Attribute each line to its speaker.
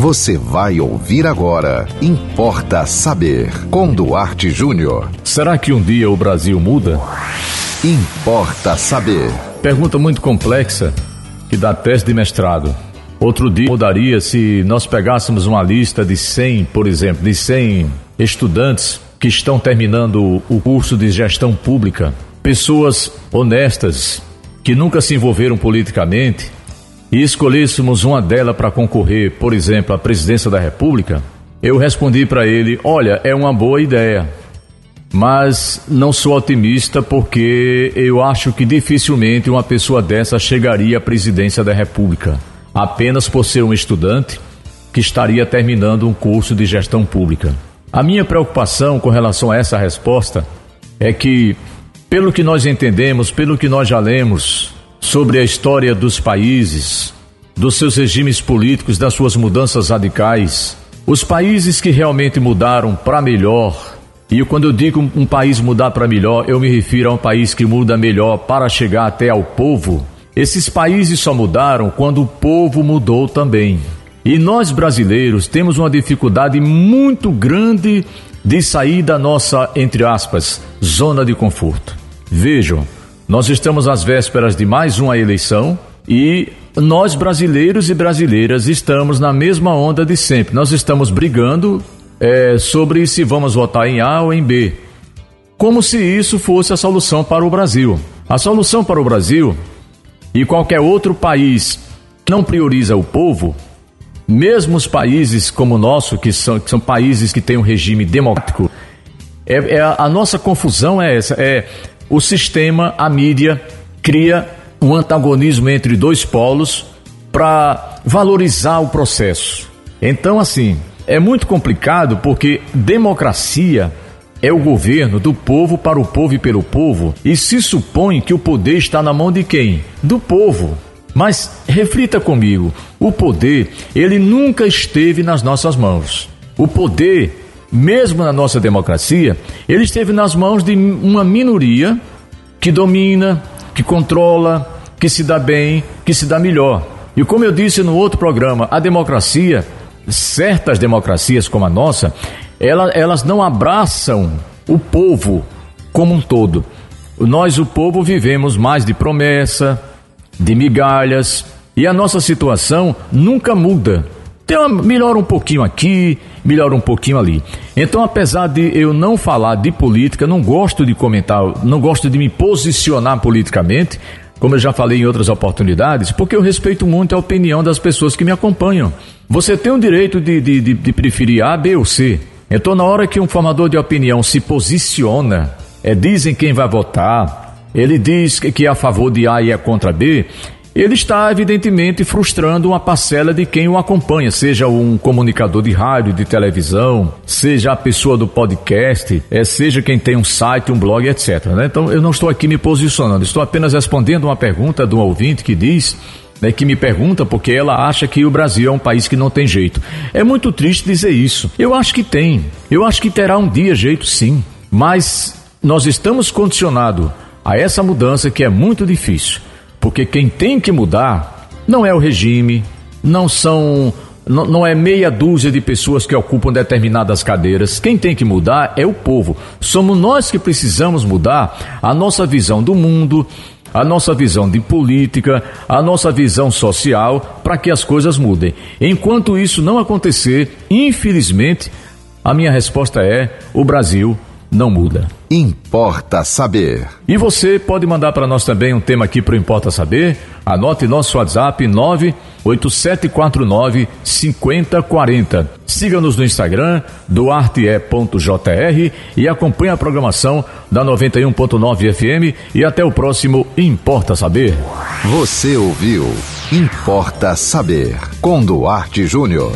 Speaker 1: Você vai ouvir agora. Importa saber. Com Duarte Júnior.
Speaker 2: Será que um dia o Brasil muda?
Speaker 1: Importa saber.
Speaker 2: Pergunta muito complexa que dá teste de mestrado. Outro dia mudaria se nós pegássemos uma lista de 100, por exemplo, de 100 estudantes que estão terminando o curso de gestão pública, pessoas honestas que nunca se envolveram politicamente, e escolhêssemos uma delas para concorrer, por exemplo, à presidência da República, eu respondi para ele: olha, é uma boa ideia, mas não sou otimista porque eu acho que dificilmente uma pessoa dessa chegaria à presidência da República, apenas por ser um estudante que estaria terminando um curso de gestão pública. A minha preocupação com relação a essa resposta é que, pelo que nós entendemos, pelo que nós já lemos, sobre a história dos países, dos seus regimes políticos, das suas mudanças radicais. Os países que realmente mudaram para melhor, e quando eu digo um país mudar para melhor, eu me refiro a um país que muda melhor para chegar até ao povo. Esses países só mudaram quando o povo mudou também. E nós brasileiros temos uma dificuldade muito grande de sair da nossa, entre aspas, zona de conforto. Vejam, nós estamos às vésperas de mais uma eleição e nós brasileiros e brasileiras estamos na mesma onda de sempre. Nós estamos brigando é, sobre se vamos votar em A ou em B, como se isso fosse a solução para o Brasil. A solução para o Brasil e qualquer outro país não prioriza o povo, mesmo os países como o nosso, que são, que são países que têm um regime democrático, é, é a nossa confusão é essa: é o sistema, a mídia, cria um antagonismo entre dois polos para valorizar o processo. Então, assim, é muito complicado porque democracia é o governo do povo para o povo e pelo povo, e se supõe que o poder está na mão de quem? Do povo. Mas reflita comigo, o poder, ele nunca esteve nas nossas mãos. O poder mesmo na nossa democracia, ele esteve nas mãos de uma minoria que domina, que controla, que se dá bem, que se dá melhor. E como eu disse no outro programa, a democracia, certas democracias como a nossa, ela, elas não abraçam o povo como um todo. Nós, o povo, vivemos mais de promessa, de migalhas, e a nossa situação nunca muda. Tem uma, melhora um pouquinho aqui, melhora um pouquinho ali. Então, apesar de eu não falar de política, não gosto de comentar, não gosto de me posicionar politicamente, como eu já falei em outras oportunidades, porque eu respeito muito a opinião das pessoas que me acompanham. Você tem o direito de, de, de, de preferir A, B ou C. Então, na hora que um formador de opinião se posiciona, é, dizem quem vai votar, ele diz que, que é a favor de A e é contra B, ele está evidentemente frustrando uma parcela de quem o acompanha, seja um comunicador de rádio, de televisão, seja a pessoa do podcast, é, seja quem tem um site, um blog, etc. Né? Então eu não estou aqui me posicionando, estou apenas respondendo uma pergunta de um ouvinte que diz né, que me pergunta porque ela acha que o Brasil é um país que não tem jeito. É muito triste dizer isso. Eu acho que tem. Eu acho que terá um dia jeito sim. Mas nós estamos condicionados a essa mudança que é muito difícil. Porque quem tem que mudar não é o regime, não são não, não, é meia dúzia de pessoas que ocupam determinadas cadeiras. Quem tem que mudar é o povo. Somos nós que precisamos mudar a nossa visão do mundo, a nossa visão de política, a nossa visão social, para que as coisas mudem. Enquanto isso não acontecer, infelizmente, a minha resposta é: o Brasil não muda.
Speaker 1: Importa saber.
Speaker 2: E você pode mandar para nós também um tema aqui para o Importa Saber. Anote nosso WhatsApp 98749 5040. Siga-nos no Instagram, duarte.jr e acompanhe a programação da 91.9 FM e até o próximo Importa Saber.
Speaker 1: Você ouviu Importa Saber com Duarte Júnior.